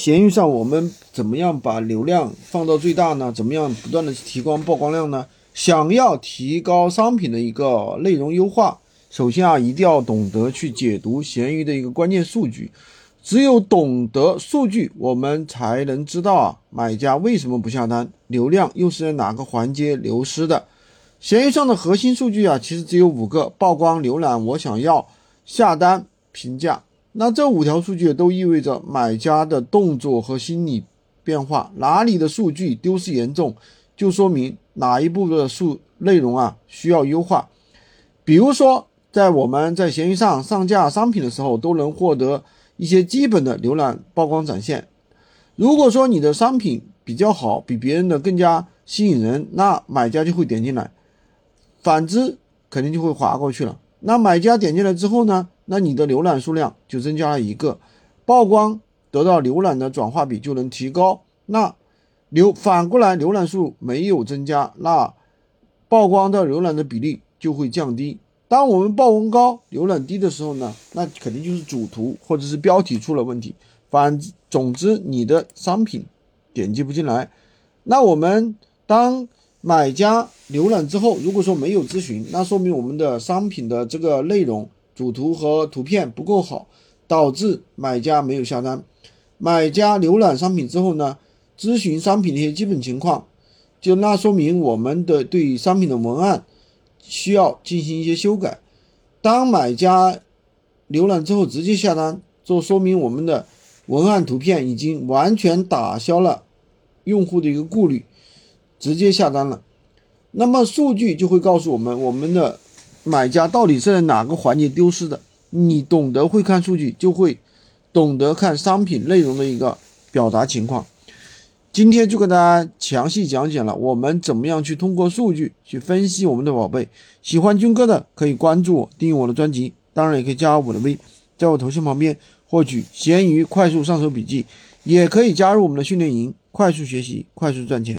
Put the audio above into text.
闲鱼上我们怎么样把流量放到最大呢？怎么样不断的提高曝光量呢？想要提高商品的一个内容优化，首先啊，一定要懂得去解读闲鱼的一个关键数据。只有懂得数据，我们才能知道啊，买家为什么不下单，流量又是在哪个环节流失的。闲鱼上的核心数据啊，其实只有五个：曝光、浏览、我想要、下单、评价。那这五条数据都意味着买家的动作和心理变化，哪里的数据丢失严重，就说明哪一部分的数内容啊需要优化。比如说，在我们在闲鱼上上架商品的时候，都能获得一些基本的浏览曝光展现。如果说你的商品比较好，比别人的更加吸引人，那买家就会点进来；反之，肯定就会划过去了。那买家点进来之后呢？那你的浏览数量就增加了一个，曝光得到浏览的转化比就能提高。那浏反过来浏览数没有增加，那曝光到浏览的比例就会降低。当我们曝光高、浏览低的时候呢，那肯定就是主图或者是标题出了问题。反总之，你的商品点击不进来。那我们当买家浏览之后，如果说没有咨询，那说明我们的商品的这个内容。主图和图片不够好，导致买家没有下单。买家浏览商品之后呢，咨询商品的一些基本情况，就那说明我们的对商品的文案需要进行一些修改。当买家浏览之后直接下单，就说明我们的文案图片已经完全打消了用户的一个顾虑，直接下单了。那么数据就会告诉我们我们的。买家到底是在哪个环节丢失的？你懂得会看数据，就会懂得看商品内容的一个表达情况。今天就跟大家详细讲解了我们怎么样去通过数据去分析我们的宝贝。喜欢军哥的可以关注我，订阅我的专辑，当然也可以加我的微，在我头像旁边获取闲鱼快速上手笔记，也可以加入我们的训练营，快速学习，快速赚钱。